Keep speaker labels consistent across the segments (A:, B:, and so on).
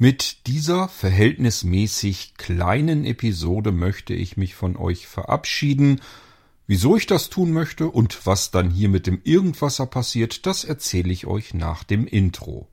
A: Mit dieser verhältnismäßig kleinen Episode möchte ich mich von euch verabschieden. Wieso ich das tun möchte und was dann hier mit dem Irgendwasser passiert, das erzähle ich euch nach dem Intro.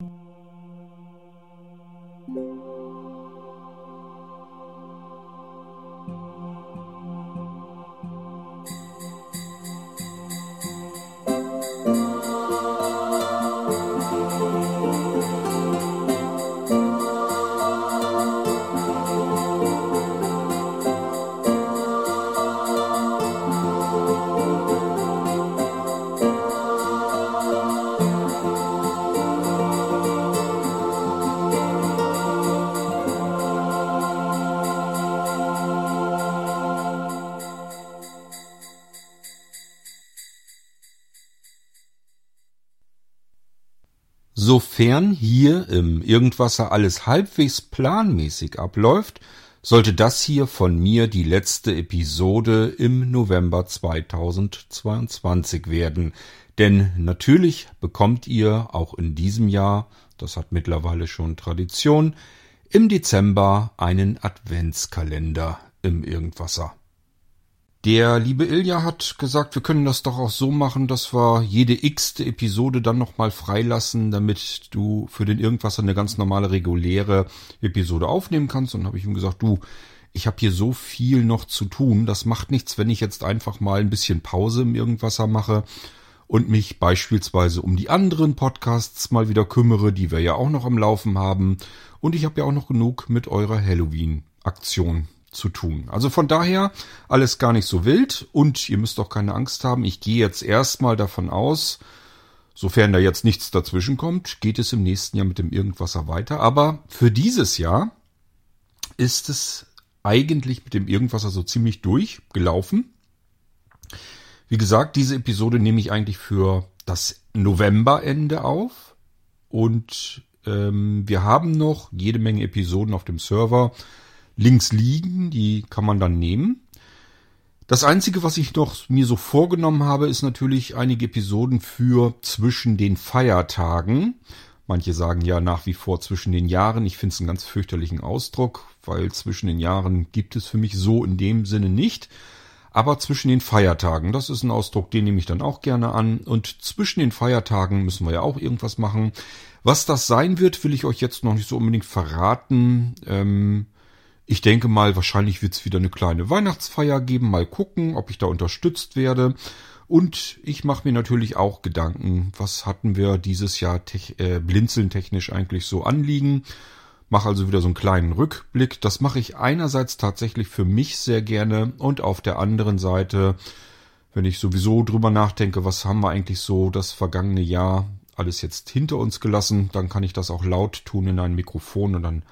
A: Sofern hier im Irgendwasser alles halbwegs planmäßig abläuft, sollte das hier von mir die letzte Episode im November 2022 werden. Denn natürlich bekommt ihr auch in diesem Jahr, das hat mittlerweile schon Tradition, im Dezember einen Adventskalender im Irgendwasser. Der liebe Ilja hat gesagt, wir können das doch auch so machen, dass wir jede x-te Episode dann nochmal freilassen, damit du für den Irgendwas eine ganz normale, reguläre Episode aufnehmen kannst. Und habe ich ihm gesagt, du, ich habe hier so viel noch zu tun, das macht nichts, wenn ich jetzt einfach mal ein bisschen Pause im Irgendwasser mache und mich beispielsweise um die anderen Podcasts mal wieder kümmere, die wir ja auch noch am Laufen haben. Und ich habe ja auch noch genug mit eurer Halloween-Aktion zu tun. Also von daher alles gar nicht so wild und ihr müsst auch keine Angst haben. Ich gehe jetzt erstmal davon aus, sofern da jetzt nichts dazwischen kommt, geht es im nächsten Jahr mit dem Irgendwasser weiter. Aber für dieses Jahr ist es eigentlich mit dem Irgendwasser so ziemlich durchgelaufen. Wie gesagt, diese Episode nehme ich eigentlich für das Novemberende auf und ähm, wir haben noch jede Menge Episoden auf dem Server links liegen, die kann man dann nehmen. Das einzige, was ich noch mir so vorgenommen habe, ist natürlich einige Episoden für zwischen den Feiertagen. Manche sagen ja nach wie vor zwischen den Jahren. Ich finde es einen ganz fürchterlichen Ausdruck, weil zwischen den Jahren gibt es für mich so in dem Sinne nicht. Aber zwischen den Feiertagen, das ist ein Ausdruck, den nehme ich dann auch gerne an. Und zwischen den Feiertagen müssen wir ja auch irgendwas machen. Was das sein wird, will ich euch jetzt noch nicht so unbedingt verraten. Ähm, ich denke mal, wahrscheinlich wird es wieder eine kleine Weihnachtsfeier geben. Mal gucken, ob ich da unterstützt werde. Und ich mache mir natürlich auch Gedanken, was hatten wir dieses Jahr tech, äh, blinzeln-technisch eigentlich so anliegen. Mache also wieder so einen kleinen Rückblick. Das mache ich einerseits tatsächlich für mich sehr gerne und auf der anderen Seite, wenn ich sowieso drüber nachdenke, was haben wir eigentlich so das vergangene Jahr alles jetzt hinter uns gelassen, dann kann ich das auch laut tun in ein Mikrofon und dann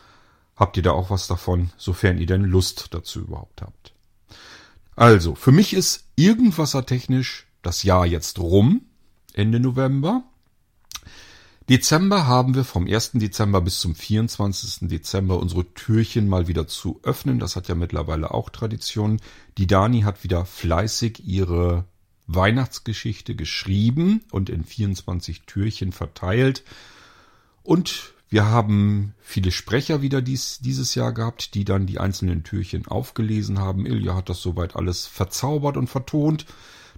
A: habt ihr da auch was davon, sofern ihr denn Lust dazu überhaupt habt. Also, für mich ist irgendwassertechnisch das Jahr jetzt rum, Ende November. Dezember haben wir vom 1. Dezember bis zum 24. Dezember unsere Türchen mal wieder zu öffnen. Das hat ja mittlerweile auch Tradition. Die Dani hat wieder fleißig ihre Weihnachtsgeschichte geschrieben und in 24 Türchen verteilt. Und wir haben viele Sprecher wieder dies, dieses Jahr gehabt, die dann die einzelnen Türchen aufgelesen haben. Ilja hat das soweit alles verzaubert und vertont.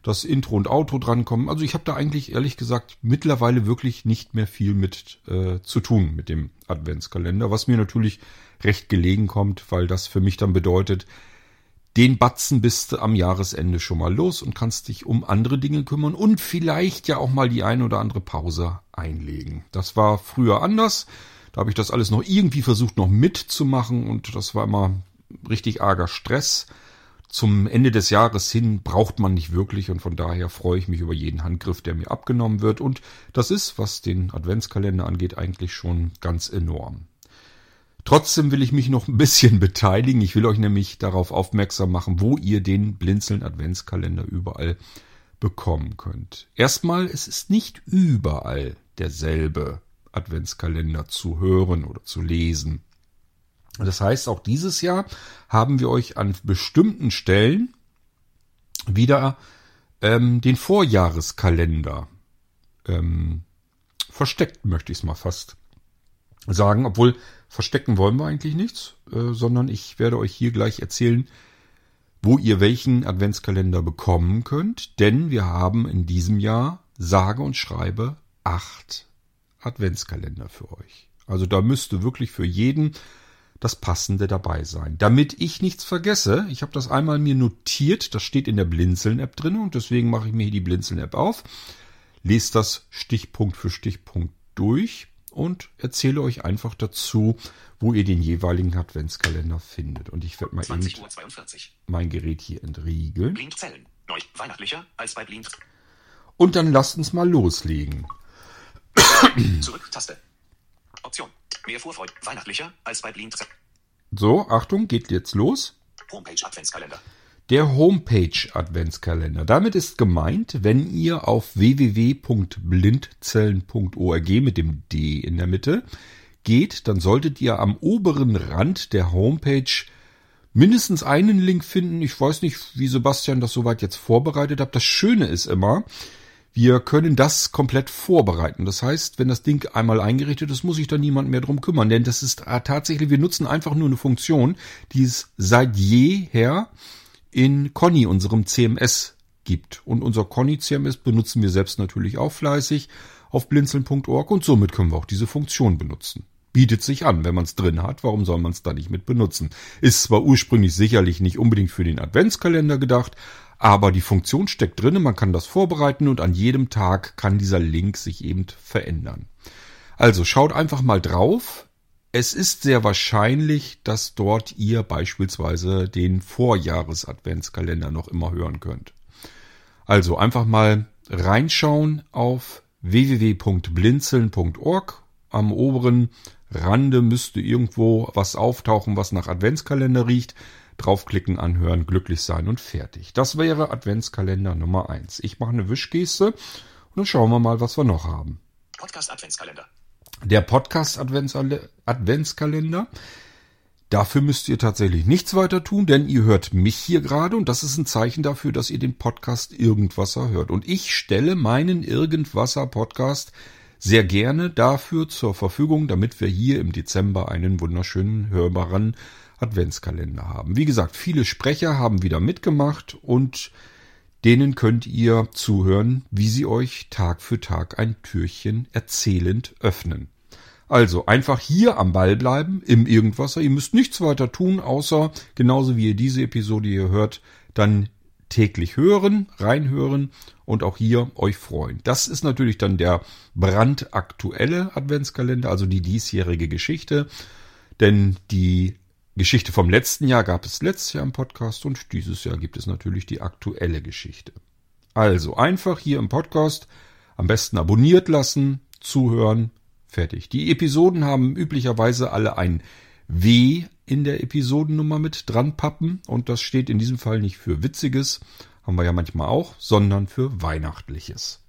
A: Das Intro und Outro drankommen. Also ich habe da eigentlich ehrlich gesagt mittlerweile wirklich nicht mehr viel mit äh, zu tun mit dem Adventskalender, was mir natürlich recht gelegen kommt, weil das für mich dann bedeutet, den Batzen bist du am Jahresende schon mal los und kannst dich um andere Dinge kümmern und vielleicht ja auch mal die eine oder andere Pause einlegen. Das war früher anders. Da habe ich das alles noch irgendwie versucht noch mitzumachen und das war immer richtig arger Stress. Zum Ende des Jahres hin braucht man nicht wirklich und von daher freue ich mich über jeden Handgriff, der mir abgenommen wird und das ist, was den Adventskalender angeht, eigentlich schon ganz enorm. Trotzdem will ich mich noch ein bisschen beteiligen. Ich will euch nämlich darauf aufmerksam machen, wo ihr den Blinzeln Adventskalender überall bekommen könnt. Erstmal, es ist nicht überall derselbe Adventskalender zu hören oder zu lesen. Das heißt, auch dieses Jahr haben wir euch an bestimmten Stellen wieder ähm, den Vorjahreskalender ähm, versteckt, möchte ich es mal fast sagen, obwohl verstecken wollen wir eigentlich nichts, äh, sondern ich werde euch hier gleich erzählen, wo ihr welchen Adventskalender bekommen könnt, denn wir haben in diesem Jahr sage und schreibe acht Adventskalender für euch. Also da müsste wirklich für jeden das Passende dabei sein. Damit ich nichts vergesse, ich habe das einmal mir notiert, das steht in der Blinzeln-App drin und deswegen mache ich mir hier die Blinzeln-App auf, lese das Stichpunkt für Stichpunkt durch und erzähle euch einfach dazu, wo ihr den jeweiligen Adventskalender findet. Und ich werde mal eben mein Gerät hier entriegeln. Blindzellen. Neu. Weihnachtlicher als bei Blind. Und dann lasst uns mal loslegen. Zurück, Taste. Option. Mehr Vorfreude. Weihnachtlicher als bei Blind. So, Achtung, geht jetzt los. Homepage Adventskalender. Der Homepage Adventskalender. Damit ist gemeint, wenn ihr auf www.blindzellen.org mit dem D in der Mitte geht, dann solltet ihr am oberen Rand der Homepage mindestens einen Link finden. Ich weiß nicht, wie Sebastian das soweit jetzt vorbereitet hat. Das Schöne ist immer, wir können das komplett vorbereiten. Das heißt, wenn das Ding einmal eingerichtet ist, muss sich da niemand mehr drum kümmern. Denn das ist tatsächlich, wir nutzen einfach nur eine Funktion, die es seit jeher in Conny, unserem CMS, gibt. Und unser Conny CMS benutzen wir selbst natürlich auch fleißig auf blinzeln.org und somit können wir auch diese Funktion benutzen. Bietet sich an, wenn man es drin hat, warum soll man es da nicht mit benutzen? Ist zwar ursprünglich sicherlich nicht unbedingt für den Adventskalender gedacht, aber die Funktion steckt drin, man kann das vorbereiten und an jedem Tag kann dieser Link sich eben verändern. Also schaut einfach mal drauf. Es ist sehr wahrscheinlich, dass dort ihr beispielsweise den Vorjahres-Adventskalender noch immer hören könnt. Also einfach mal reinschauen auf www.blinzeln.org. Am oberen Rande müsste irgendwo was auftauchen, was nach Adventskalender riecht. Draufklicken, anhören, glücklich sein und fertig. Das wäre Adventskalender Nummer eins. Ich mache eine Wischgeste und dann schauen wir mal, was wir noch haben. Podcast Adventskalender. Der Podcast Adventskalender. Dafür müsst ihr tatsächlich nichts weiter tun, denn ihr hört mich hier gerade und das ist ein Zeichen dafür, dass ihr den Podcast Irgendwasser hört. Und ich stelle meinen Irgendwasser Podcast sehr gerne dafür zur Verfügung, damit wir hier im Dezember einen wunderschönen hörbaren Adventskalender haben. Wie gesagt, viele Sprecher haben wieder mitgemacht und denen könnt ihr zuhören, wie sie euch Tag für Tag ein Türchen erzählend öffnen. Also einfach hier am Ball bleiben, im Irgendwasser. Ihr müsst nichts weiter tun, außer genauso wie ihr diese Episode hier hört, dann täglich hören, reinhören und auch hier euch freuen. Das ist natürlich dann der brandaktuelle Adventskalender, also die diesjährige Geschichte. Denn die Geschichte vom letzten Jahr gab es letztes Jahr im Podcast und dieses Jahr gibt es natürlich die aktuelle Geschichte. Also einfach hier im Podcast am besten abonniert lassen, zuhören, Fertig. Die Episoden haben üblicherweise alle ein W in der Episodennummer mit dran pappen und das steht in diesem Fall nicht für Witziges, haben wir ja manchmal auch, sondern für Weihnachtliches.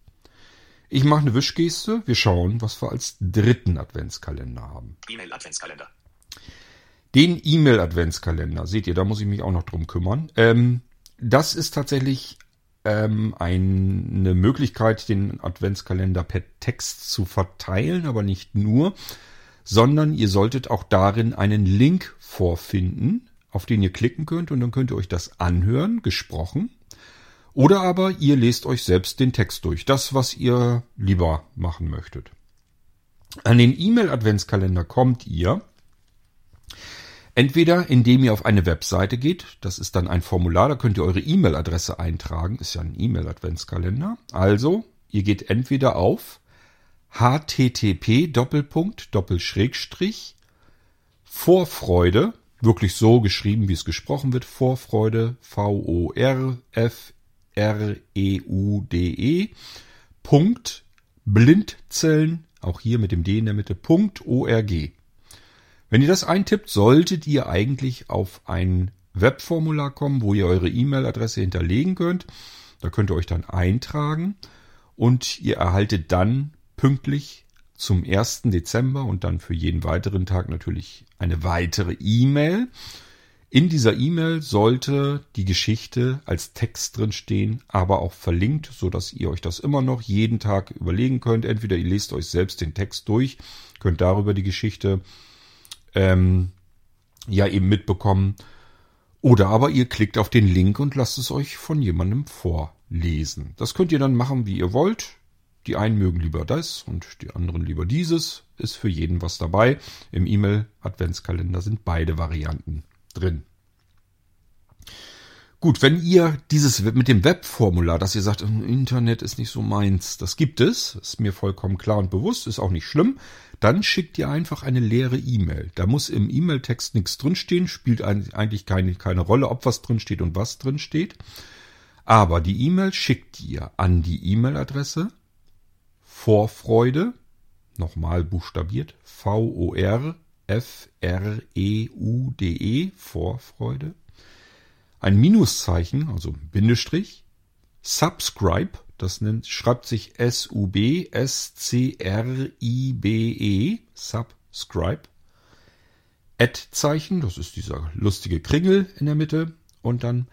A: Ich mache eine Wischgeste, wir schauen, was wir als dritten Adventskalender haben. E-Mail-Adventskalender. Den E-Mail-Adventskalender, seht ihr, da muss ich mich auch noch drum kümmern. Ähm, das ist tatsächlich ähm, eine Möglichkeit, den Adventskalender per Text zu verteilen, aber nicht nur, sondern ihr solltet auch darin einen Link vorfinden, auf den ihr klicken könnt und dann könnt ihr euch das anhören, gesprochen. Oder aber ihr lest euch selbst den Text durch, das, was ihr lieber machen möchtet. An den E-Mail-Adventskalender kommt ihr, Entweder indem ihr auf eine Webseite geht, das ist dann ein Formular, da könnt ihr eure E-Mail-Adresse eintragen, ist ja ein E-Mail-Adventskalender. Also, ihr geht entweder auf http Vorfreude, wirklich so geschrieben, wie es gesprochen wird, Vorfreude, V-O-R-F-R-E-U-D-E, -E, Punkt, Blindzellen, auch hier mit dem D in der Mitte, Punkt .org. Wenn ihr das eintippt, solltet ihr eigentlich auf ein Webformular kommen, wo ihr eure E-Mail-Adresse hinterlegen könnt. Da könnt ihr euch dann eintragen und ihr erhaltet dann pünktlich zum 1. Dezember und dann für jeden weiteren Tag natürlich eine weitere E-Mail, In dieser E-Mail sollte die Geschichte als Text drin stehen, aber auch verlinkt, so dass ihr euch das immer noch jeden Tag überlegen könnt. Entweder ihr lest euch selbst den Text durch, könnt darüber die Geschichte ähm, ja eben mitbekommen. Oder aber ihr klickt auf den Link und lasst es euch von jemandem vorlesen. Das könnt ihr dann machen, wie ihr wollt. Die einen mögen lieber das und die anderen lieber dieses. Ist für jeden was dabei. Im E-Mail-Adventskalender sind beide Varianten drin. Gut, wenn ihr dieses mit dem Webformular, dass ihr sagt, Internet ist nicht so meins, das gibt es, ist mir vollkommen klar und bewusst, ist auch nicht schlimm, dann schickt ihr einfach eine leere E-Mail. Da muss im E-Mail-Text nichts drinstehen, spielt eigentlich keine, keine Rolle, ob was drinsteht und was drinsteht. Aber die E-Mail schickt ihr an die E-Mail-Adresse Vorfreude, nochmal buchstabiert, F-R-E-U-D-E, -E, Vorfreude, ein Minuszeichen, also Bindestrich, Subscribe, das nennt, schreibt sich S-U-B-S-C-R-I-B-E, Subscribe, Ad-Zeichen, das ist dieser lustige Kringel in der Mitte, und dann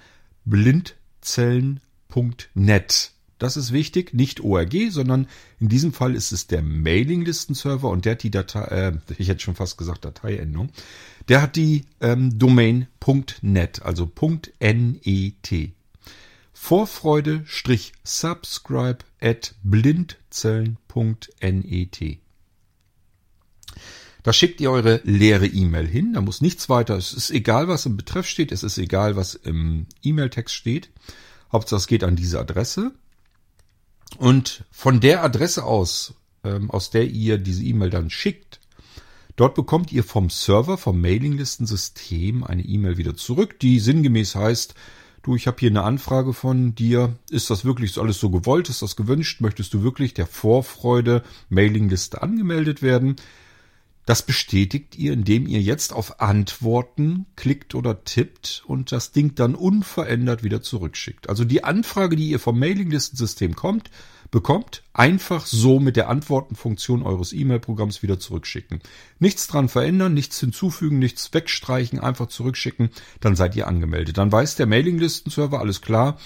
A: blindzellen.net. Das ist wichtig, nicht ORG, sondern in diesem Fall ist es der Mailinglistenserver und der hat die Datei, äh, ich hätte schon fast gesagt Dateiendung, der hat die ähm, Domain .net, also .net. Vorfreude-subscribe at blindzellen.net. Da schickt ihr eure leere E-Mail hin, da muss nichts weiter, es ist egal, was im Betreff steht, es ist egal, was im E-Mail-Text steht. Hauptsache es geht an diese Adresse. Und von der Adresse aus, ähm, aus der ihr diese E-Mail dann schickt, dort bekommt ihr vom Server, vom Mailinglistensystem eine E-Mail wieder zurück, die sinngemäß heißt, du, ich habe hier eine Anfrage von dir, ist das wirklich alles so gewollt, ist das gewünscht, möchtest du wirklich der Vorfreude Mailingliste angemeldet werden? Das bestätigt ihr, indem ihr jetzt auf Antworten klickt oder tippt und das Ding dann unverändert wieder zurückschickt. Also die Anfrage, die ihr vom Mailinglistensystem kommt, bekommt, einfach so mit der Antwortenfunktion eures E-Mail-Programms wieder zurückschicken. Nichts dran verändern, nichts hinzufügen, nichts wegstreichen, einfach zurückschicken, dann seid ihr angemeldet. Dann weiß der Mailinglistenserver alles klar,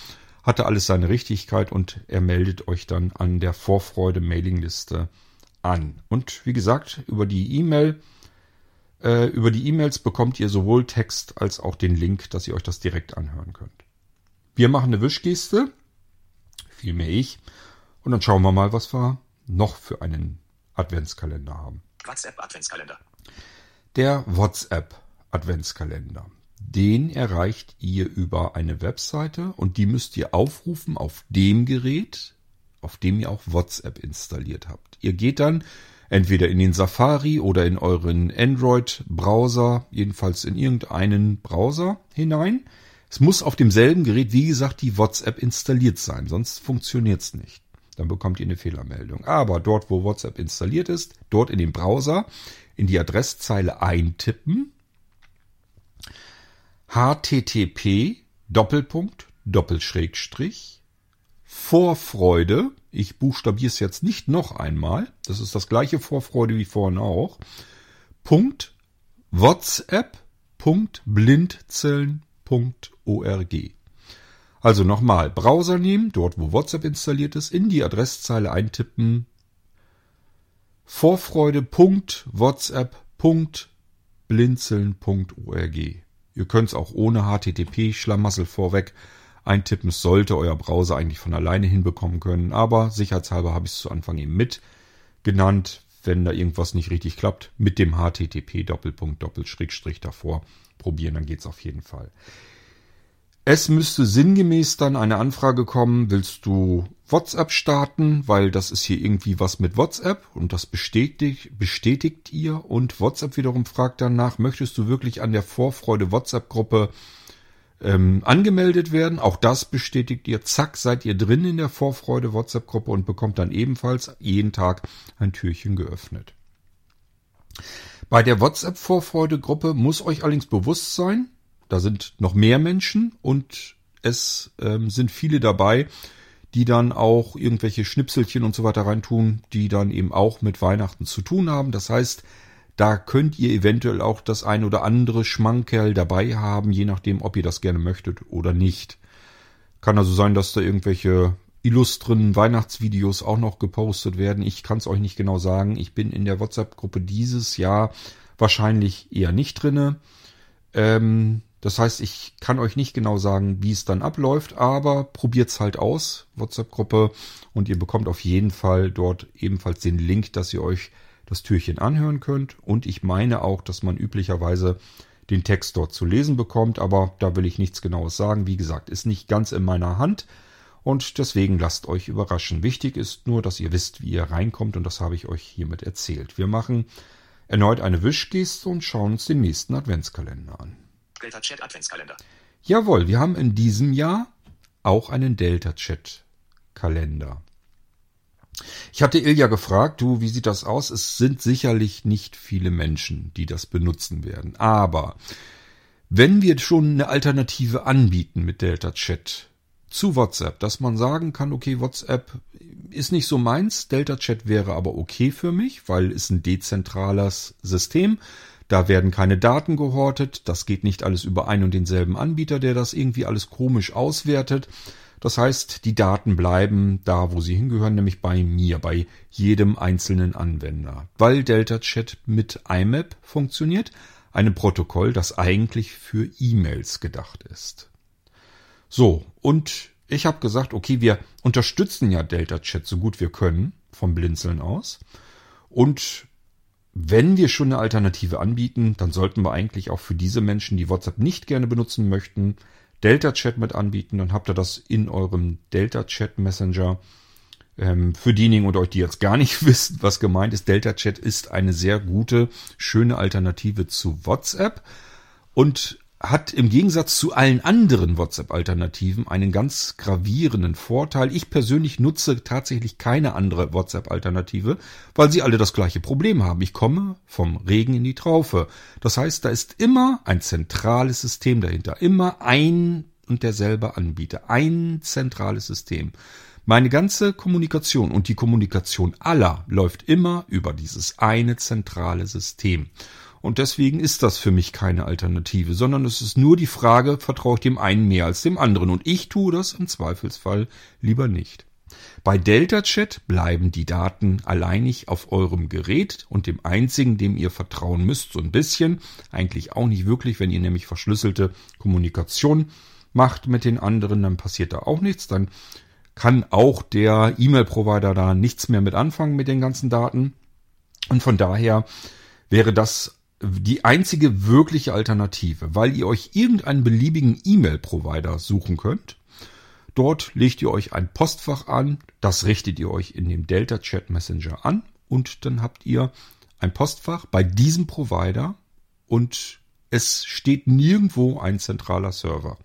A: hatte alles seine Richtigkeit und er meldet euch dann an der Vorfreude Mailingliste an. Und wie gesagt, über die E-Mail, äh, über die E-Mails bekommt ihr sowohl Text als auch den Link, dass ihr euch das direkt anhören könnt. Wir machen eine Wischgeste, vielmehr ich, und dann schauen wir mal, was wir noch für einen Adventskalender haben.
B: WhatsApp Adventskalender.
A: Der WhatsApp Adventskalender. Den erreicht ihr über eine Webseite und die müsst ihr aufrufen auf dem Gerät, auf dem ihr auch WhatsApp installiert habt. Ihr geht dann entweder in den Safari oder in euren Android-Browser, jedenfalls in irgendeinen Browser hinein. Es muss auf demselben Gerät, wie gesagt, die WhatsApp installiert sein, sonst funktioniert es nicht. Dann bekommt ihr eine Fehlermeldung. Aber dort, wo WhatsApp installiert ist, dort in den Browser, in die Adresszeile eintippen, http Doppelpunkt Doppelschrägstrich Vorfreude, ich buchstabiere es jetzt nicht noch einmal, das ist das gleiche Vorfreude wie vorhin auch, Punkt whatsapp.blindzellen.org. Also nochmal, Browser nehmen, dort wo WhatsApp installiert ist, in die Adresszeile eintippen, vorfreude.whatsapp.blinzeln.org. Ihr könnt es auch ohne HTTP-Schlamassel vorweg eintippen. Es sollte euer Browser eigentlich von alleine hinbekommen können, aber sicherheitshalber habe ich es zu Anfang eben mit genannt, wenn da irgendwas nicht richtig klappt, mit dem HTTP Doppelpunkt Doppelschrägstrich davor probieren, dann geht's auf jeden Fall. Es müsste sinngemäß dann eine Anfrage kommen, willst du WhatsApp starten, weil das ist hier irgendwie was mit WhatsApp und das bestätigt, bestätigt ihr und WhatsApp wiederum fragt danach, möchtest du wirklich an der Vorfreude WhatsApp-Gruppe ähm, angemeldet werden. Auch das bestätigt ihr. Zack, seid ihr drin in der Vorfreude WhatsApp-Gruppe und bekommt dann ebenfalls jeden Tag ein Türchen geöffnet. Bei der WhatsApp-Vorfreude-Gruppe muss euch allerdings bewusst sein, da sind noch mehr Menschen und es ähm, sind viele dabei, die dann auch irgendwelche Schnipselchen und so weiter reintun, die dann eben auch mit Weihnachten zu tun haben. Das heißt, Da könnt ihr eventuell auch das ein oder andere Schmankerl dabei haben, je nachdem, ob ihr das gerne möchtet oder nicht. Kann also sein, dass da irgendwelche illustren Weihnachtsvideos auch noch gepostet werden. Ich kann es euch nicht genau sagen. Ich bin in der WhatsApp-Gruppe dieses Jahr wahrscheinlich eher nicht drinne. Ähm, das heißt, ich kann euch nicht genau sagen, wie es dann abläuft, aber probiert's halt aus, WhatsApp-Gruppe, und ihr bekommt auf jeden Fall dort ebenfalls den Link, dass ihr euch das Türchen anhören könnt. Und ich meine auch, dass man üblicherweise den Text dort zu lesen bekommt, aber da will ich nichts Genaues sagen. Wie gesagt, ist nicht ganz in meiner Hand und deswegen lasst euch überraschen. Wichtig ist nur, dass ihr wisst, wie ihr reinkommt und das habe ich euch hiermit erzählt. Wir machen erneut eine Wischgeste und schauen uns den nächsten Adventskalender an. Delta Chat Adventskalender. Jawohl, wir haben in diesem Jahr auch einen Delta Chat Kalender. Ich hatte Ilja gefragt, du, wie sieht das aus? Es sind sicherlich nicht viele Menschen, die das benutzen werden. Aber wenn wir schon eine Alternative anbieten mit Delta Chat zu WhatsApp, dass man sagen kann, okay, WhatsApp ist nicht so meins, Delta Chat wäre aber okay für mich, weil es ein dezentrales System. Da werden keine Daten gehortet, das geht nicht alles über einen und denselben Anbieter, der das irgendwie alles komisch auswertet. Das heißt, die Daten bleiben da, wo sie hingehören, nämlich bei mir, bei jedem einzelnen Anwender. Weil Delta Chat mit IMAP funktioniert, einem Protokoll, das eigentlich für E-Mails gedacht ist. So, und ich habe gesagt, okay, wir unterstützen ja Delta Chat so gut wir können, vom Blinzeln aus. Und wenn wir schon eine Alternative anbieten, dann sollten wir eigentlich auch für diese Menschen, die WhatsApp nicht gerne benutzen möchten, Delta Chat mit anbieten. Dann habt ihr das in eurem Delta Chat Messenger. Ähm, für diejenigen unter euch, die jetzt gar nicht wissen, was gemeint ist, Delta Chat ist eine sehr gute, schöne Alternative zu WhatsApp. Und hat im Gegensatz zu allen anderen WhatsApp-Alternativen einen ganz gravierenden Vorteil. Ich persönlich nutze tatsächlich keine andere WhatsApp-Alternative, weil sie alle das gleiche Problem haben. Ich komme vom Regen in die Traufe. Das heißt, da ist immer ein zentrales System dahinter. Immer ein und derselbe Anbieter. Ein zentrales System. Meine ganze Kommunikation und die Kommunikation aller läuft immer über dieses eine zentrale System. Und deswegen ist das für mich keine Alternative, sondern es ist nur die Frage, vertraue ich dem einen mehr als dem anderen. Und ich tue das im Zweifelsfall lieber nicht. Bei Delta Chat bleiben die Daten alleinig auf eurem Gerät und dem einzigen, dem ihr vertrauen müsst, so ein bisschen, eigentlich auch nicht wirklich, wenn ihr nämlich verschlüsselte Kommunikation macht mit den anderen, dann passiert da auch nichts, dann kann auch der E-Mail-Provider da nichts mehr mit anfangen mit den ganzen Daten. Und von daher wäre das die einzige wirkliche Alternative, weil ihr euch irgendeinen beliebigen E-Mail-Provider suchen könnt. Dort legt ihr euch ein Postfach an, das richtet ihr euch in dem Delta Chat Messenger an und dann habt ihr ein Postfach bei diesem Provider und es steht nirgendwo ein zentraler Server.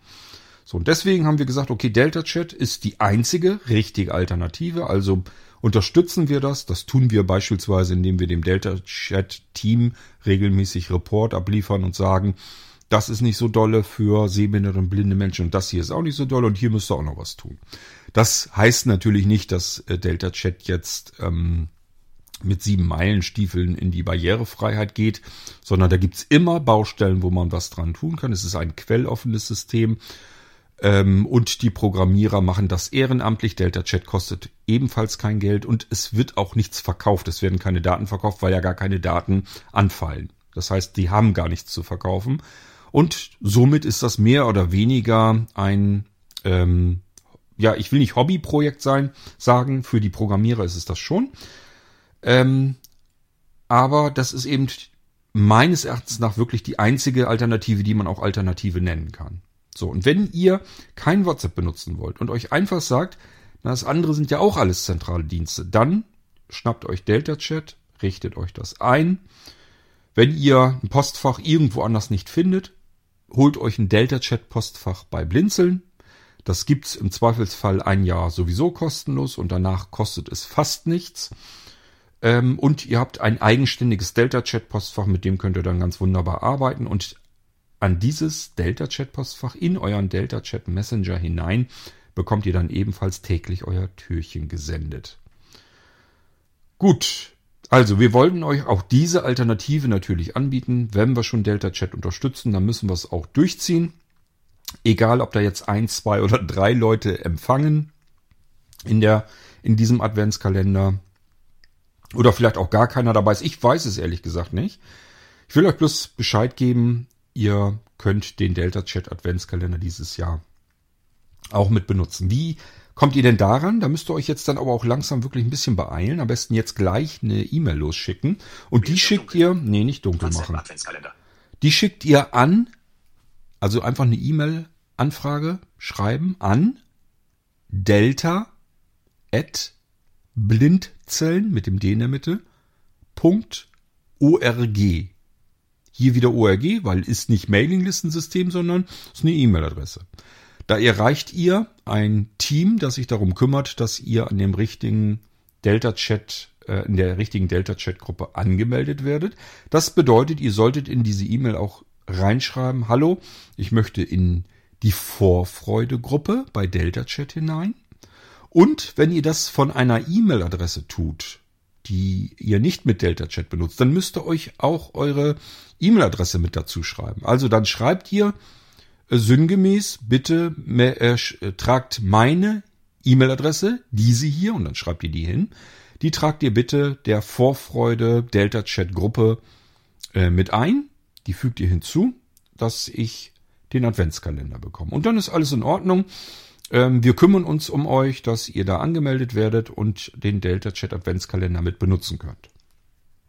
A: So, und deswegen haben wir gesagt, okay, Delta Chat ist die einzige richtige Alternative, also Unterstützen wir das? Das tun wir beispielsweise, indem wir dem Delta Chat Team regelmäßig Report abliefern und sagen, das ist nicht so dolle für sehbehinderte und blinde Menschen und das hier ist auch nicht so doll und hier müsst ihr auch noch was tun. Das heißt natürlich nicht, dass äh, Delta Chat jetzt ähm, mit sieben Meilenstiefeln in die Barrierefreiheit geht, sondern da gibt's immer Baustellen, wo man was dran tun kann. Es ist ein quelloffenes System ähm, und die Programmierer machen das ehrenamtlich. Delta Chat kostet ebenfalls kein Geld und es wird auch nichts verkauft. Es werden keine Daten verkauft, weil ja gar keine Daten anfallen. Das heißt, die haben gar nichts zu verkaufen. Und somit ist das mehr oder weniger ein, ähm, ja, ich will nicht Hobbyprojekt sein, sagen, für die Programmierer ist es das schon. Ähm, aber das ist eben meines Erachtens nach wirklich die einzige Alternative, die man auch Alternative nennen kann. So, und wenn ihr kein WhatsApp benutzen wollt und euch einfach sagt, das andere sind ja auch alles zentrale Dienste, dann schnappt euch Delta Chat, richtet euch das ein. Wenn ihr ein Postfach irgendwo anders nicht findet, holt euch ein Delta Chat Postfach bei Blinzeln. Das gibt's im Zweifelsfall ein Jahr sowieso kostenlos und danach kostet es fast nichts. Ähm, und ihr habt ein eigenständiges Delta Chat Postfach, mit dem könnt ihr dann ganz wunderbar arbeiten und an dieses Delta-Chat-Postfach in euren Delta-Chat Messenger hinein bekommt ihr dann ebenfalls täglich euer Türchen gesendet. Gut, Also, wir wollten euch auch diese Alternative natürlich anbieten. Wenn wir schon Delta Chat unterstützen, dann müssen wir es auch durchziehen. Egal, ob da jetzt ein, zwei oder drei Leute empfangen in der, in diesem Adventskalender. Oder vielleicht auch gar keiner dabei ist. Ich weiß es ehrlich gesagt nicht. Ich will euch bloß Bescheid geben, ihr könnt den Delta Chat Adventskalender dieses Jahr auch mit benutzen. Wie kommt ihr denn daran? Da müsst ihr euch jetzt dann aber auch langsam wirklich ein bisschen beeilen. Am besten jetzt gleich eine E-Mail losschicken. Und die schickt ihr, nee, nicht dunkel machen. Die schickt ihr an, also einfach eine E-Mail-Anfrage schreiben an delta at blindzellen mit dem D in der Mitte Punkt org. Hier wieder ORG, weil ist nicht Mailinglistensystem, sondern ist eine E-Mail-Adresse. Da erreicht ihr ein Team, das sich darum kümmert, dass ihr an dem richtigen Delta-Chat, äh, in der richtigen Delta-Chat-Gruppe angemeldet werdet. Das bedeutet, ihr solltet in diese E-Mail auch reinschreiben, hallo, ich möchte in die Vorfreude-Gruppe bei Delta-Chat hinein. Und wenn ihr das von einer E-Mail-Adresse tut, die ihr nicht mit Delta Chat benutzt, dann müsst ihr euch auch eure E-Mail-Adresse mit dazu schreiben. Also dann schreibt ihr sinngemäß, bitte äh, äh, tragt meine E-Mail-Adresse, diese hier, und dann schreibt ihr die hin, die tragt ihr bitte der Vorfreude Delta Chat Gruppe äh, mit ein. Die fügt ihr hinzu, dass ich den Adventskalender bekomme. Und dann ist alles in Ordnung. Ähm, wir kümmern uns um euch, dass ihr da angemeldet werdet und den Delta Chat Adventskalender mit benutzen könnt.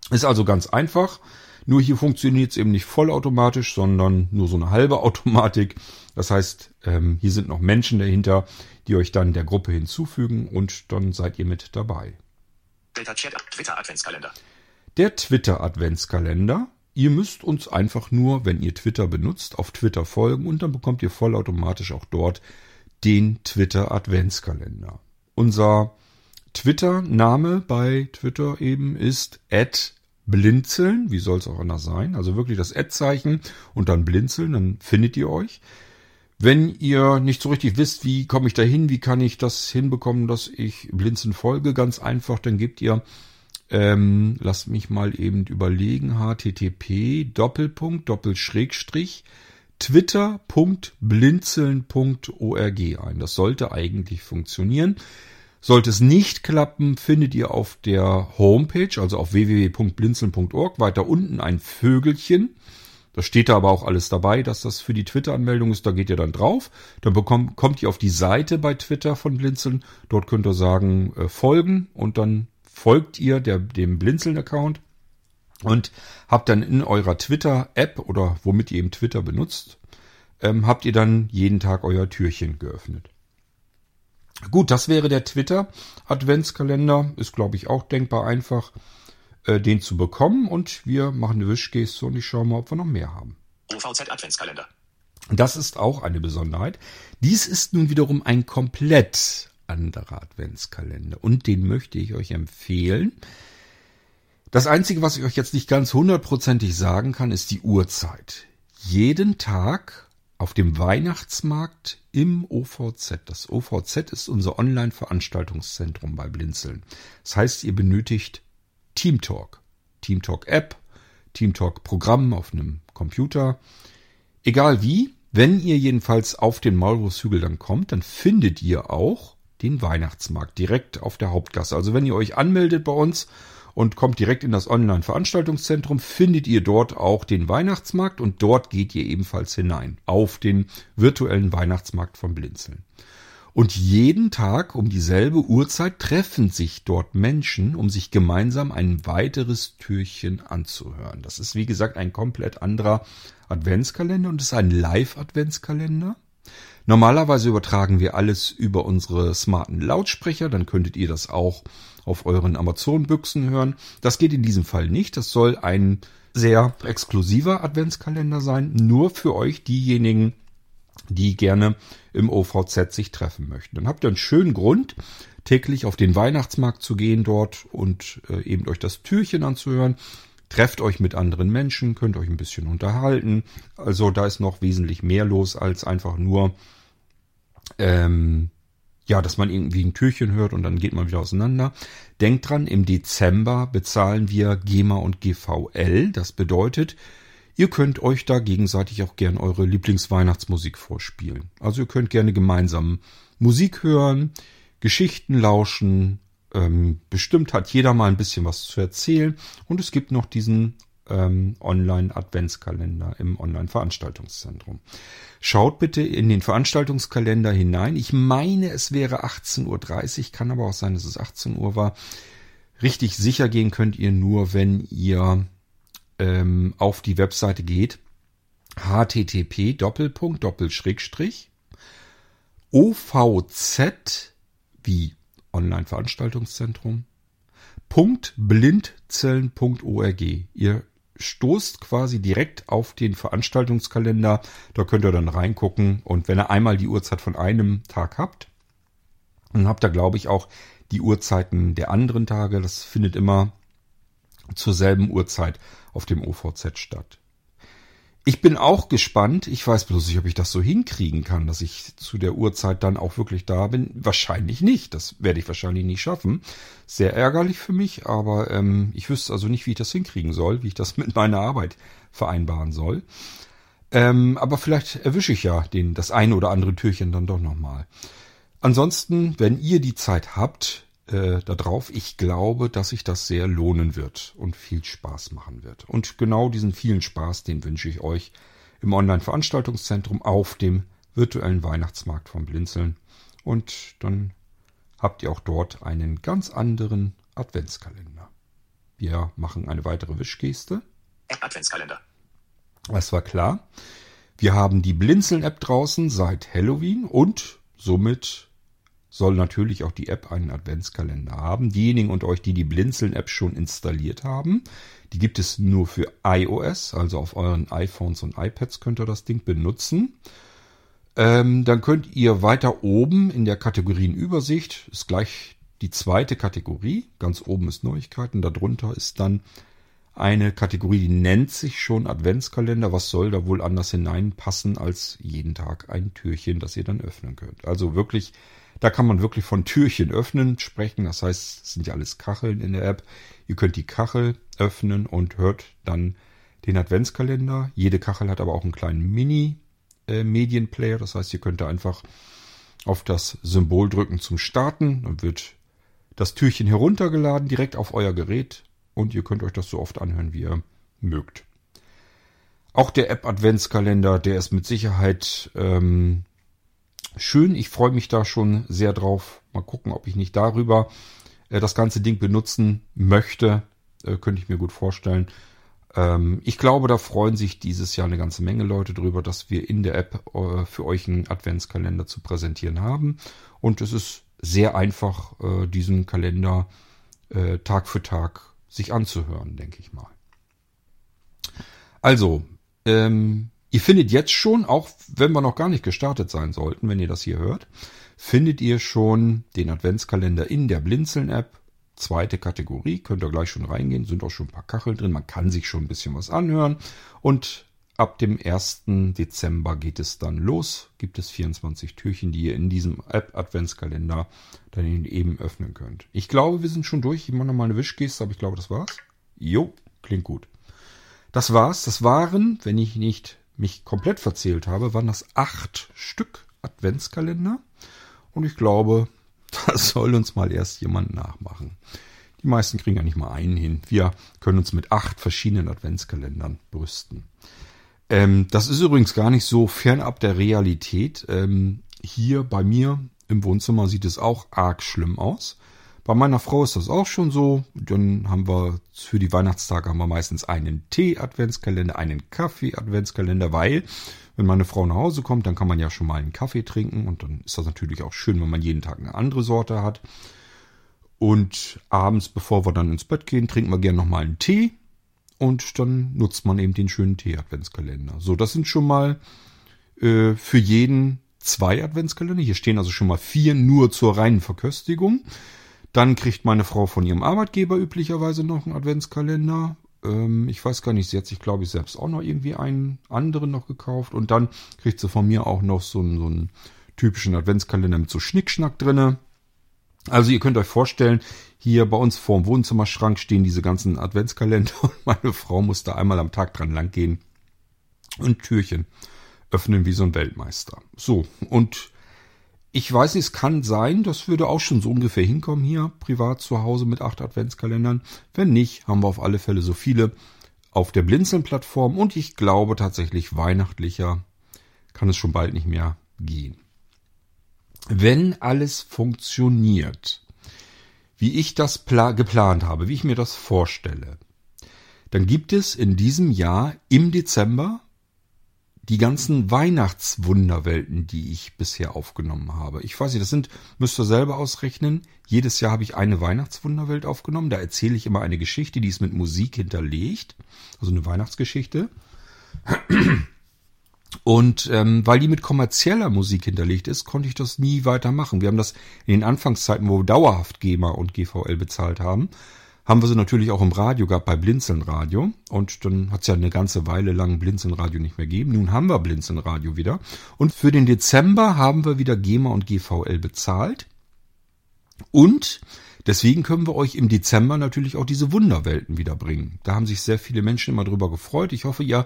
A: Ist also ganz einfach. Nur hier funktioniert es eben nicht vollautomatisch, sondern nur so eine halbe Automatik. Das heißt, ähm, hier sind noch Menschen dahinter, die euch dann der Gruppe hinzufügen und dann seid ihr mit dabei. Twitter Adventskalender. Der Twitter Adventskalender. Ihr müsst uns einfach nur, wenn ihr Twitter benutzt, auf Twitter folgen und dann bekommt ihr vollautomatisch auch dort den Twitter Adventskalender. Unser Twitter-Name bei Twitter eben ist blinzeln, wie soll es auch anders sein, also wirklich das Ad-Zeichen und dann blinzeln, dann findet ihr euch. Wenn ihr nicht so richtig wisst, wie komme ich da hin, wie kann ich das hinbekommen, dass ich blinzeln folge, ganz einfach, dann gebt ihr, ähm, lasst mich mal eben überlegen, http Doppelpunkt Doppelschrägstrich twitter.blinzeln.org ein. Das sollte eigentlich funktionieren. Sollte es nicht klappen, findet ihr auf der Homepage, also auf www.blinzeln.org, weiter unten ein Vögelchen. Da steht da aber auch alles dabei, dass das für die Twitter-Anmeldung ist. Da geht ihr dann drauf. Dann bekommt, kommt ihr auf die Seite bei Twitter von Blinzeln. Dort könnt ihr sagen, äh, folgen und dann folgt ihr der, dem Blinzeln-Account und habt dann in eurer Twitter-App oder womit ihr eben Twitter benutzt, ähm, habt ihr dann jeden Tag euer Türchen geöffnet. Gut, das wäre der Twitter-Adventskalender. Ist, glaube ich, auch denkbar einfach, äh, den zu bekommen. Und wir machen eine Wischgeste und ich schaue mal, ob wir noch mehr haben. OVZ-Adventskalender. Das ist auch eine Besonderheit. Dies ist nun wiederum ein komplett anderer Adventskalender. Und den möchte ich euch empfehlen. Das Einzige, was ich euch jetzt nicht ganz hundertprozentig sagen kann, ist die Uhrzeit. Jeden Tag auf dem Weihnachtsmarkt im OVZ. Das OVZ ist unser Online-Veranstaltungszentrum bei Blinzeln. Das heißt, ihr benötigt Teamtalk. Teamtalk App, Teamtalk Programm auf einem Computer. Egal wie, wenn ihr jedenfalls auf den Maulwurfshügel dann kommt, dann findet ihr auch den Weihnachtsmarkt direkt auf der Hauptgasse. Also wenn ihr euch anmeldet bei uns und kommt direkt in das Online-Veranstaltungszentrum, findet ihr dort auch den Weihnachtsmarkt und dort geht ihr ebenfalls hinein auf den virtuellen Weihnachtsmarkt von Blinzeln. Und jeden Tag um dieselbe Uhrzeit treffen sich dort Menschen, um sich gemeinsam ein weiteres Türchen anzuhören. Das ist wie gesagt ein komplett anderer Adventskalender und ist ein Live-Adventskalender. Normalerweise übertragen wir alles über unsere smarten Lautsprecher, dann könntet ihr das auch auf euren Amazon-Büchsen hören. Das geht in diesem Fall nicht. Das soll ein sehr exklusiver Adventskalender sein, nur für euch diejenigen, die gerne im OVZ sich treffen möchten. Dann habt ihr einen schönen Grund, täglich auf den Weihnachtsmarkt zu gehen dort und äh, eben euch das Türchen anzuhören. Trefft euch mit anderen Menschen, könnt euch ein bisschen unterhalten. Also da ist noch wesentlich mehr los als einfach nur ähm, ja, dass man irgendwie ein Türchen hört und dann geht man wieder auseinander. Denkt dran, im Dezember bezahlen wir GEMA und GVL. Das bedeutet, ihr könnt euch da gegenseitig auch gern eure Lieblingsweihnachtsmusik vorspielen. Also ihr könnt gerne gemeinsam Musik hören, Geschichten lauschen. Ähm, bestimmt hat jeder mal ein bisschen was zu erzählen. Und es gibt noch diesen ähm, Online-Adventskalender im Online-Veranstaltungszentrum. Schaut bitte in den Veranstaltungskalender hinein. Ich meine, es wäre 18.30 Uhr, kann aber auch sein, dass es 18 Uhr war. Richtig sicher gehen könnt ihr nur, wenn ihr ähm, auf die Webseite geht. http Doppelpunkt Doppelschrägstrich OVZ wie Online-Veranstaltungszentrum .blindzellen.org. Ihr stoßt quasi direkt auf den Veranstaltungskalender. Da könnt ihr dann reingucken. Und wenn ihr einmal die Uhrzeit von einem Tag habt, dann habt ihr, glaube ich, auch die Uhrzeiten der anderen Tage. Das findet immer zur selben Uhrzeit auf dem OVZ statt. Ich bin auch gespannt. Ich weiß bloß nicht, ob ich das so hinkriegen kann, dass ich zu der Uhrzeit dann auch wirklich da bin. Wahrscheinlich nicht. Das werde ich wahrscheinlich nicht schaffen. Sehr ärgerlich für mich, aber ähm, ich wüsste also nicht, wie ich das hinkriegen soll, wie ich das mit meiner Arbeit vereinbaren soll. Ähm, aber vielleicht erwische ich ja den, das eine oder andere Türchen dann doch nochmal. Ansonsten, wenn ihr die Zeit habt, äh, da drauf. Ich glaube, dass sich das sehr lohnen wird und viel Spaß machen wird. Und genau diesen vielen Spaß, den wünsche ich euch im Online-Veranstaltungszentrum auf dem virtuellen Weihnachtsmarkt vom Blinzeln. Und dann habt ihr auch dort einen ganz anderen Adventskalender. Wir machen eine weitere Wischgeste.
B: Adventskalender.
A: Das war klar. Wir haben die Blinzeln-App draußen seit Halloween und somit soll natürlich auch die App einen Adventskalender haben. Diejenigen unter euch, die die Blinzeln-App schon installiert haben, die gibt es nur für iOS, also auf euren iPhones und iPads könnt ihr das Ding benutzen. Ähm, dann könnt ihr weiter oben in der Kategorienübersicht, ist gleich die zweite Kategorie, ganz oben ist Neuigkeiten, darunter ist dann eine Kategorie, die nennt sich schon Adventskalender. Was soll da wohl anders hineinpassen als jeden Tag ein Türchen, das ihr dann öffnen könnt? Also wirklich da kann man wirklich von Türchen öffnen sprechen. Das heißt, es sind ja alles Kacheln in der App. Ihr könnt die Kachel öffnen und hört dann den Adventskalender. Jede Kachel hat aber auch einen kleinen Mini-Medienplayer. Das heißt, ihr könnt da einfach auf das Symbol drücken zum Starten. Dann wird das Türchen heruntergeladen direkt auf euer Gerät und ihr könnt euch das so oft anhören, wie ihr mögt. Auch der App Adventskalender, der ist mit Sicherheit ähm, schön. Ich freue mich da schon sehr drauf. Mal gucken, ob ich nicht darüber äh, das ganze Ding benutzen möchte. Äh, könnte ich mir gut vorstellen. Ähm, ich glaube, da freuen sich dieses Jahr eine ganze Menge Leute drüber, dass wir in der App äh, für euch einen Adventskalender zu präsentieren haben. Und es ist sehr einfach, äh, diesen Kalender äh, Tag für Tag sich anzuhören, denke ich mal. Also, ähm, Ihr findet jetzt schon, auch wenn wir noch gar nicht gestartet sein sollten, wenn ihr das hier hört, findet ihr schon den Adventskalender in der Blinzeln-App. Zweite Kategorie, könnt ihr gleich schon reingehen, sind auch schon ein paar Kacheln drin, man kann sich schon ein bisschen was anhören. Und ab dem 1. Dezember geht es dann los, gibt es 24 Türchen, die ihr in diesem App-Adventskalender dann eben öffnen könnt. Ich glaube, wir sind schon durch. Ich mache nochmal eine Wischgeste, aber ich glaube, das war's. Jo, klingt gut. Das war's. Das waren, wenn ich nicht mich komplett verzählt habe, waren das acht Stück Adventskalender. Und ich glaube, das soll uns mal erst jemand nachmachen. Die meisten kriegen ja nicht mal einen hin. Wir können uns mit acht verschiedenen Adventskalendern brüsten. Ähm, das ist übrigens gar nicht so fernab der Realität. Ähm, hier bei mir im Wohnzimmer sieht es auch arg schlimm aus. Bei meiner Frau ist das auch schon so. Dann haben wir für die Weihnachtstage haben wir meistens einen Tee-Adventskalender, einen Kaffee-Adventskalender, weil wenn meine Frau nach Hause kommt, dann kann man ja schon mal einen Kaffee trinken und dann ist das natürlich auch schön, wenn man jeden Tag eine andere Sorte hat. Und abends, bevor wir dann ins Bett gehen, trinken wir gerne nochmal einen Tee und dann nutzt man eben den schönen Tee-Adventskalender. So, das sind schon mal äh, für jeden zwei Adventskalender. Hier stehen also schon mal vier nur zur reinen Verköstigung. Dann kriegt meine Frau von ihrem Arbeitgeber üblicherweise noch einen Adventskalender. Ähm, ich weiß gar nicht, sie hat sich, glaube ich, selbst auch noch irgendwie einen anderen noch gekauft. Und dann kriegt sie von mir auch noch so einen, so einen typischen Adventskalender mit so Schnickschnack drinne. Also ihr könnt euch vorstellen, hier bei uns vorm Wohnzimmerschrank stehen diese ganzen Adventskalender und meine Frau muss da einmal am Tag dran langgehen und Türchen öffnen wie so ein Weltmeister. So, und ich weiß nicht, es kann sein, das würde auch schon so ungefähr hinkommen hier, privat zu Hause mit acht Adventskalendern. Wenn nicht, haben wir auf alle Fälle so viele auf der Blinzeln-Plattform und ich glaube tatsächlich weihnachtlicher kann es schon bald nicht mehr gehen. Wenn alles funktioniert, wie ich das geplant habe, wie ich mir das vorstelle, dann gibt es in diesem Jahr im Dezember die ganzen Weihnachtswunderwelten, die ich bisher aufgenommen habe. Ich weiß nicht, das sind, müsst ihr selber ausrechnen. Jedes Jahr habe ich eine Weihnachtswunderwelt aufgenommen. Da erzähle ich immer eine Geschichte, die ist mit Musik hinterlegt. Also eine Weihnachtsgeschichte. Und ähm, weil die mit kommerzieller Musik hinterlegt ist, konnte ich das nie weitermachen. Wir haben das in den Anfangszeiten, wo wir dauerhaft GEMA und GVL bezahlt haben, haben wir sie natürlich auch im Radio gehabt, bei Blinzelnradio. Und dann hat es ja eine ganze Weile lang Blinzelnradio nicht mehr gegeben. Nun haben wir Blinzelnradio wieder. Und für den Dezember haben wir wieder GEMA und GVL bezahlt. Und deswegen können wir euch im Dezember natürlich auch diese Wunderwelten wiederbringen. Da haben sich sehr viele Menschen immer drüber gefreut. Ich hoffe, ihr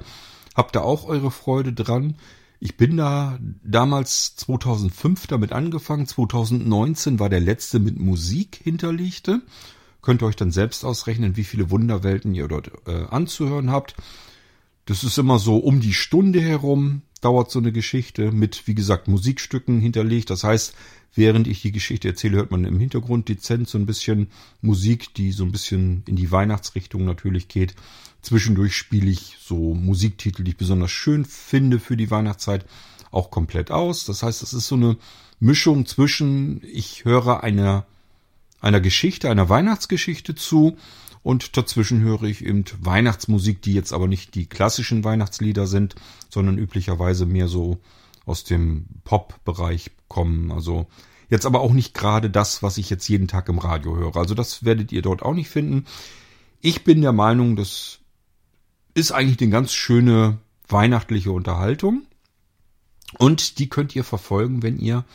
A: habt da auch eure Freude dran. Ich bin da damals 2005 damit angefangen. 2019 war der letzte mit Musik hinterlegte. Könnt ihr euch dann selbst ausrechnen, wie viele Wunderwelten ihr dort äh, anzuhören habt. Das ist immer so um die Stunde herum dauert so eine Geschichte mit, wie gesagt, Musikstücken hinterlegt. Das heißt, während ich die Geschichte erzähle, hört man im Hintergrund dezent so ein bisschen Musik, die so ein bisschen in die Weihnachtsrichtung natürlich geht. Zwischendurch spiele ich so Musiktitel, die ich besonders schön finde für die Weihnachtszeit, auch komplett aus. Das heißt, es ist so eine Mischung zwischen, ich höre einer einer Geschichte, einer Weihnachtsgeschichte zu und dazwischen höre ich eben Weihnachtsmusik, die jetzt aber nicht die klassischen Weihnachtslieder sind, sondern üblicherweise mehr so aus dem Pop-Bereich kommen. Also jetzt aber auch nicht gerade das, was ich jetzt jeden Tag im Radio höre. Also das werdet ihr dort auch nicht finden. Ich bin der Meinung, das ist eigentlich eine ganz schöne weihnachtliche Unterhaltung. Und die könnt ihr verfolgen, wenn ihr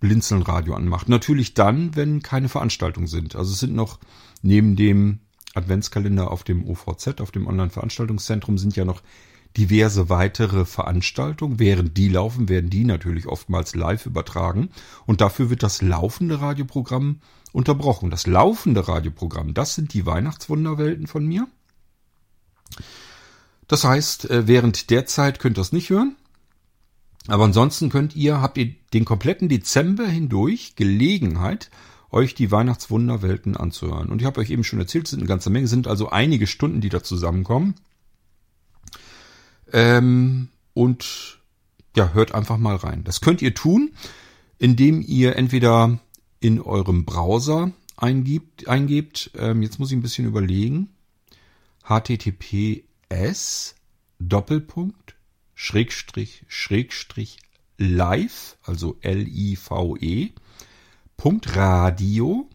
A: Blinzeln-Radio anmacht. Natürlich dann, wenn keine Veranstaltungen sind. Also es sind noch neben dem Adventskalender auf dem OVZ, auf dem Online-Veranstaltungszentrum, sind ja noch diverse weitere Veranstaltungen. Während die laufen, werden die natürlich oftmals live übertragen. Und dafür wird das laufende Radioprogramm unterbrochen. Das laufende Radioprogramm, das sind die Weihnachtswunderwelten von mir. Das heißt, äh, während der Zeit könnt ihr das nicht hören. Aber ansonsten könnt ihr, habt ihr den kompletten Dezember hindurch Gelegenheit, euch die Weihnachtswunderwelten anzuhören. Und ich habe euch eben schon erzählt, es sind eine ganze Menge, sind also einige Stunden, die da zusammenkommen. Ähm, und ja, hört einfach mal rein. Das könnt ihr tun, indem ihr entweder in eurem Browser eingibt, eingebt ähm, jetzt muss ich ein bisschen überlegen, https Doppelpunkt Schrägstrich, Schrägstrich live, also L-I-V-E, Punkt Radio,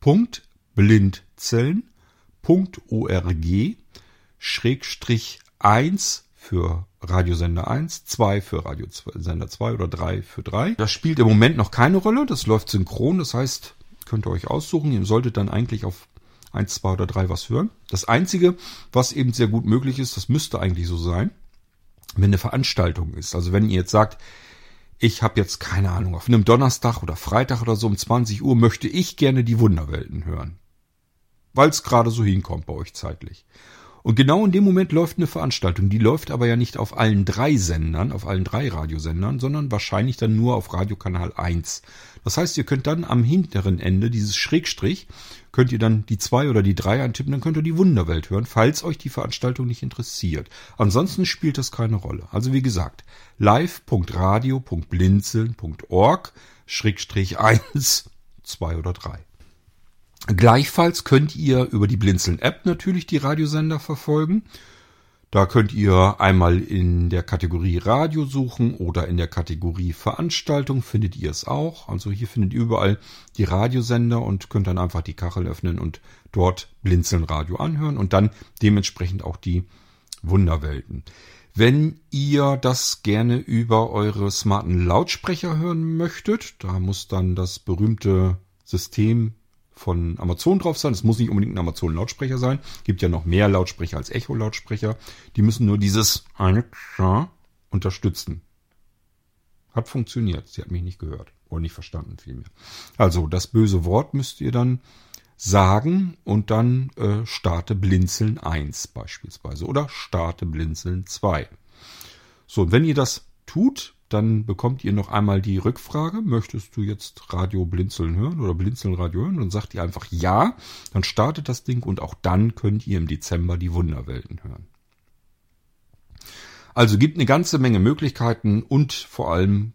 A: Punkt Blindzellen, Punkt ORG, Schrägstrich 1 für Radiosender 1, 2 für Radiosender 2 oder 3 für 3. Das spielt im Moment noch keine Rolle, das läuft synchron, das heißt, könnt ihr euch aussuchen, ihr solltet dann eigentlich auf 1, 2 oder 3 was hören. Das Einzige, was eben sehr gut möglich ist, das müsste eigentlich so sein, wenn eine Veranstaltung ist. Also wenn ihr jetzt sagt, ich habe jetzt keine Ahnung, auf einem Donnerstag oder Freitag oder so um 20 Uhr möchte ich gerne die Wunderwelten hören. Weil es gerade so hinkommt bei euch zeitlich. Und genau in dem Moment läuft eine Veranstaltung. Die läuft aber ja nicht auf allen drei Sendern, auf allen drei Radiosendern, sondern wahrscheinlich dann nur auf Radiokanal 1. Das heißt, ihr könnt dann am hinteren Ende dieses Schrägstrich, könnt ihr dann die zwei oder die drei eintippen, dann könnt ihr die Wunderwelt hören, falls euch die Veranstaltung nicht interessiert. Ansonsten spielt das keine Rolle. Also wie gesagt, live.radio.blinzeln.org, Schrägstrich 1, 2 oder 3. Gleichfalls könnt ihr über die Blinzeln-App natürlich die Radiosender verfolgen. Da könnt ihr einmal in der Kategorie Radio suchen oder in der Kategorie Veranstaltung findet ihr es auch. Also hier findet ihr überall die Radiosender und könnt dann einfach die Kachel öffnen und dort Blinzeln Radio anhören und dann dementsprechend auch die Wunderwelten. Wenn ihr das gerne über eure smarten Lautsprecher hören möchtet, da muss dann das berühmte System von Amazon drauf sein. Es muss nicht unbedingt ein Amazon-Lautsprecher sein. Gibt ja noch mehr Lautsprecher als Echo-Lautsprecher. Die müssen nur dieses Alexa unterstützen. Hat funktioniert. Sie hat mich nicht gehört. Oder nicht verstanden vielmehr. Also das böse Wort müsst ihr dann sagen und dann äh, starte Blinzeln 1 beispielsweise oder starte Blinzeln 2. So, und wenn ihr das tut, dann bekommt ihr noch einmal die Rückfrage, möchtest du jetzt Radio Blinzeln hören oder Blinzeln Radio hören? Und sagt ihr einfach ja, dann startet das Ding und auch dann könnt ihr im Dezember die Wunderwelten hören. Also gibt eine ganze Menge Möglichkeiten und vor allem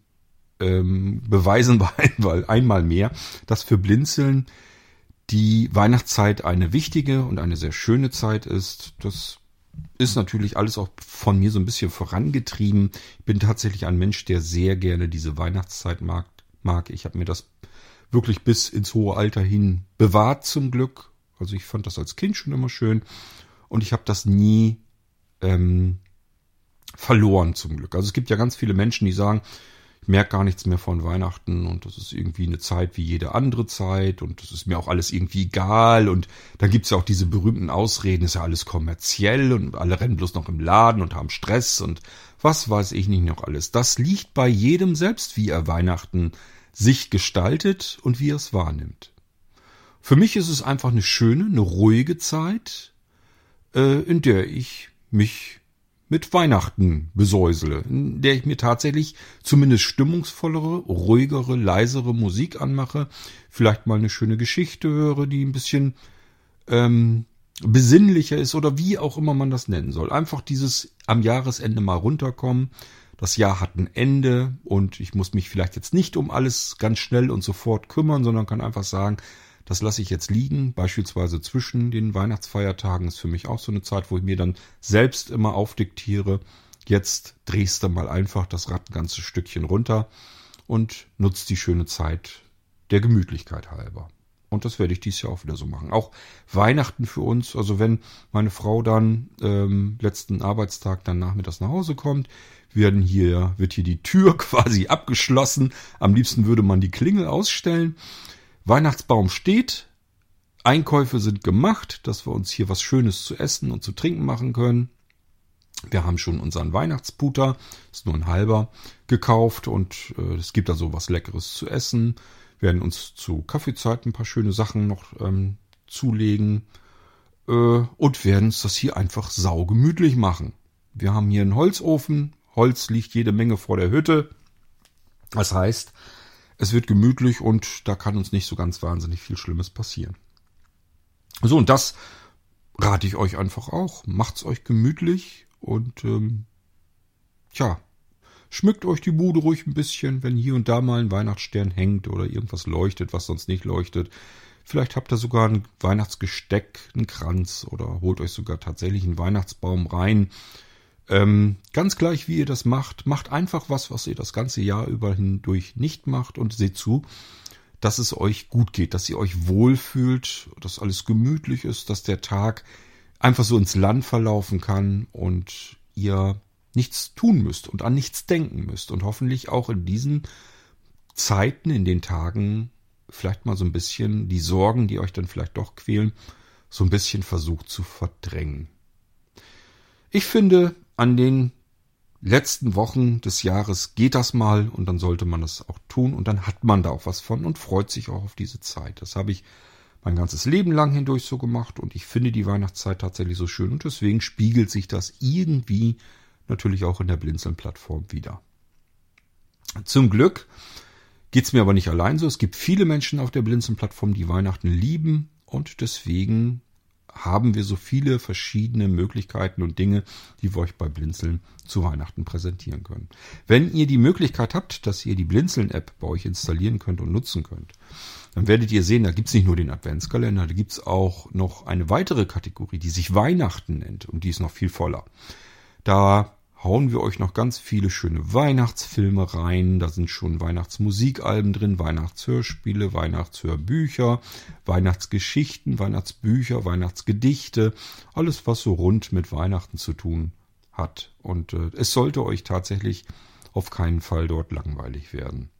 A: ähm, beweisen wir einmal mehr, dass für Blinzeln die Weihnachtszeit eine wichtige und eine sehr schöne Zeit ist. Das ist natürlich alles auch von mir so ein bisschen vorangetrieben. Ich bin tatsächlich ein Mensch, der sehr gerne diese Weihnachtszeit mag. mag. Ich habe mir das wirklich bis ins hohe Alter hin bewahrt zum Glück. Also ich fand das als Kind schon immer schön und ich habe das nie ähm, verloren zum Glück. Also es gibt ja ganz viele Menschen, die sagen, merke gar nichts mehr von Weihnachten und das ist irgendwie eine Zeit wie jede andere Zeit und das ist mir auch alles irgendwie egal und dann gibt's ja auch diese berühmten Ausreden, ist ja alles kommerziell und alle rennen bloß noch im Laden und haben Stress und was weiß ich nicht noch alles. Das liegt bei jedem selbst, wie er Weihnachten sich gestaltet und wie er es wahrnimmt. Für mich ist es einfach eine schöne, eine ruhige Zeit, äh, in der ich mich mit Weihnachten besäusele, in der ich mir tatsächlich zumindest stimmungsvollere, ruhigere, leisere Musik anmache, vielleicht mal eine schöne Geschichte höre, die ein bisschen ähm, besinnlicher ist oder wie auch immer man das nennen soll. Einfach dieses am Jahresende mal runterkommen. Das Jahr hat ein Ende und ich muss mich vielleicht jetzt nicht um alles ganz schnell und sofort kümmern, sondern kann einfach sagen, das lasse ich jetzt liegen. Beispielsweise zwischen den Weihnachtsfeiertagen ist für mich auch so eine Zeit, wo ich mir dann selbst immer aufdiktiere. Jetzt drehst du mal einfach das Rad ein ganzes Stückchen runter und nutzt die schöne Zeit der Gemütlichkeit halber. Und das werde ich dieses Jahr auch wieder so machen. Auch Weihnachten für uns, also wenn meine Frau dann ähm, letzten Arbeitstag dann nachmittags nach Hause kommt, werden hier, wird hier die Tür quasi abgeschlossen. Am liebsten würde man die Klingel ausstellen. Weihnachtsbaum steht, Einkäufe sind gemacht, dass wir uns hier was Schönes zu essen und zu trinken machen können. Wir haben schon unseren Weihnachtsputer, ist nur ein halber, gekauft und äh, es gibt da so was Leckeres zu essen. Wir werden uns zu Kaffeezeit ein paar schöne Sachen noch ähm, zulegen äh, und werden uns das hier einfach saugemütlich machen. Wir haben hier einen Holzofen, Holz liegt jede Menge vor der Hütte. Das heißt, es wird gemütlich und da kann uns nicht so ganz wahnsinnig viel Schlimmes passieren. So, und das rate ich euch einfach auch. Macht's euch gemütlich und ähm, tja, schmückt euch die Bude ruhig ein bisschen, wenn hier und da mal ein Weihnachtsstern hängt oder irgendwas leuchtet, was sonst nicht leuchtet. Vielleicht habt ihr sogar ein Weihnachtsgesteck, einen Kranz oder holt euch sogar tatsächlich einen Weihnachtsbaum rein. Ähm, ganz gleich, wie ihr das macht, macht einfach was, was ihr das ganze Jahr über hindurch nicht macht und seht zu, dass es euch gut geht, dass ihr euch wohlfühlt, dass alles gemütlich ist, dass der Tag einfach so ins Land verlaufen kann und ihr nichts tun müsst und an nichts denken müsst und hoffentlich auch in diesen Zeiten, in den Tagen vielleicht mal so ein bisschen die Sorgen, die euch dann vielleicht doch quälen, so ein bisschen versucht zu verdrängen. Ich finde, an den letzten Wochen des Jahres geht das mal und dann sollte man das auch tun und dann hat man da auch was von und freut sich auch auf diese Zeit. Das habe ich mein ganzes Leben lang hindurch so gemacht und ich finde die Weihnachtszeit tatsächlich so schön und deswegen spiegelt sich das irgendwie natürlich auch in der Blinzeln-Plattform wieder. Zum Glück geht's mir aber nicht allein so. Es gibt viele Menschen auf der Blinzeln-Plattform, die Weihnachten lieben und deswegen haben wir so viele verschiedene Möglichkeiten und Dinge, die wir euch bei Blinzeln zu Weihnachten präsentieren können. Wenn ihr die Möglichkeit habt, dass ihr die Blinzeln-App bei euch installieren könnt und nutzen könnt, dann werdet ihr sehen, da gibt's nicht nur den Adventskalender, da gibt's auch noch eine weitere Kategorie, die sich Weihnachten nennt und die ist noch viel voller. Da hauen wir euch noch ganz viele schöne Weihnachtsfilme rein. Da sind schon Weihnachtsmusikalben drin, Weihnachtshörspiele, Weihnachtshörbücher, Weihnachtsgeschichten, Weihnachtsbücher, Weihnachtsgedichte. Alles, was so rund mit Weihnachten zu tun hat. Und äh, es sollte euch tatsächlich auf keinen Fall dort langweilig werden.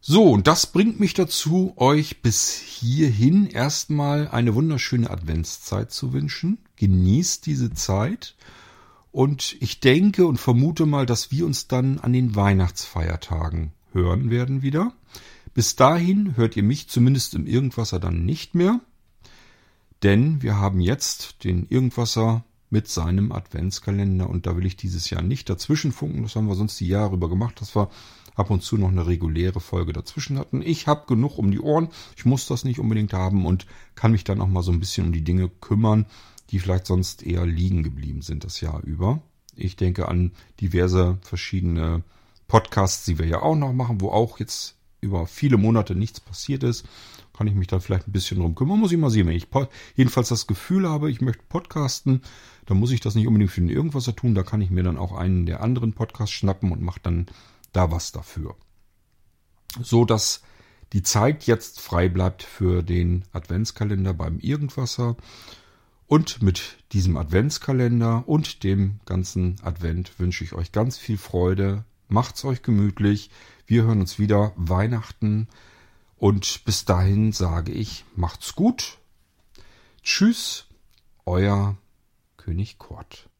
A: So, und das bringt mich dazu, euch bis hierhin erstmal eine wunderschöne Adventszeit zu wünschen. Genießt diese Zeit. Und ich denke und vermute mal, dass wir uns dann an den Weihnachtsfeiertagen hören werden wieder. Bis dahin hört ihr mich zumindest im Irgendwasser dann nicht mehr. Denn wir haben jetzt den Irgendwasser mit seinem Adventskalender und da will ich dieses Jahr nicht dazwischen funken. Das haben wir sonst die Jahre über gemacht, dass wir ab und zu noch eine reguläre Folge dazwischen hatten. Ich habe genug um die Ohren. Ich muss das nicht unbedingt haben und kann mich dann auch mal so ein bisschen um die Dinge kümmern, die vielleicht sonst eher liegen geblieben sind das Jahr über. Ich denke an diverse verschiedene Podcasts, die wir ja auch noch machen, wo auch jetzt über viele Monate nichts passiert ist. Kann ich mich da vielleicht ein bisschen drum kümmern. Muss ich mal sehen. Wenn ich jedenfalls das Gefühl habe, ich möchte podcasten, dann muss ich das nicht unbedingt für den Irgendwas tun. Da kann ich mir dann auch einen der anderen Podcasts schnappen und mache dann da was dafür. So dass die Zeit jetzt frei bleibt für den Adventskalender beim Irgendwasser. Und mit diesem Adventskalender und dem ganzen Advent wünsche ich euch ganz viel Freude. Macht's euch gemütlich. Wir hören uns wieder Weihnachten. Und bis dahin sage ich, macht's gut. Tschüss, euer König Kurt.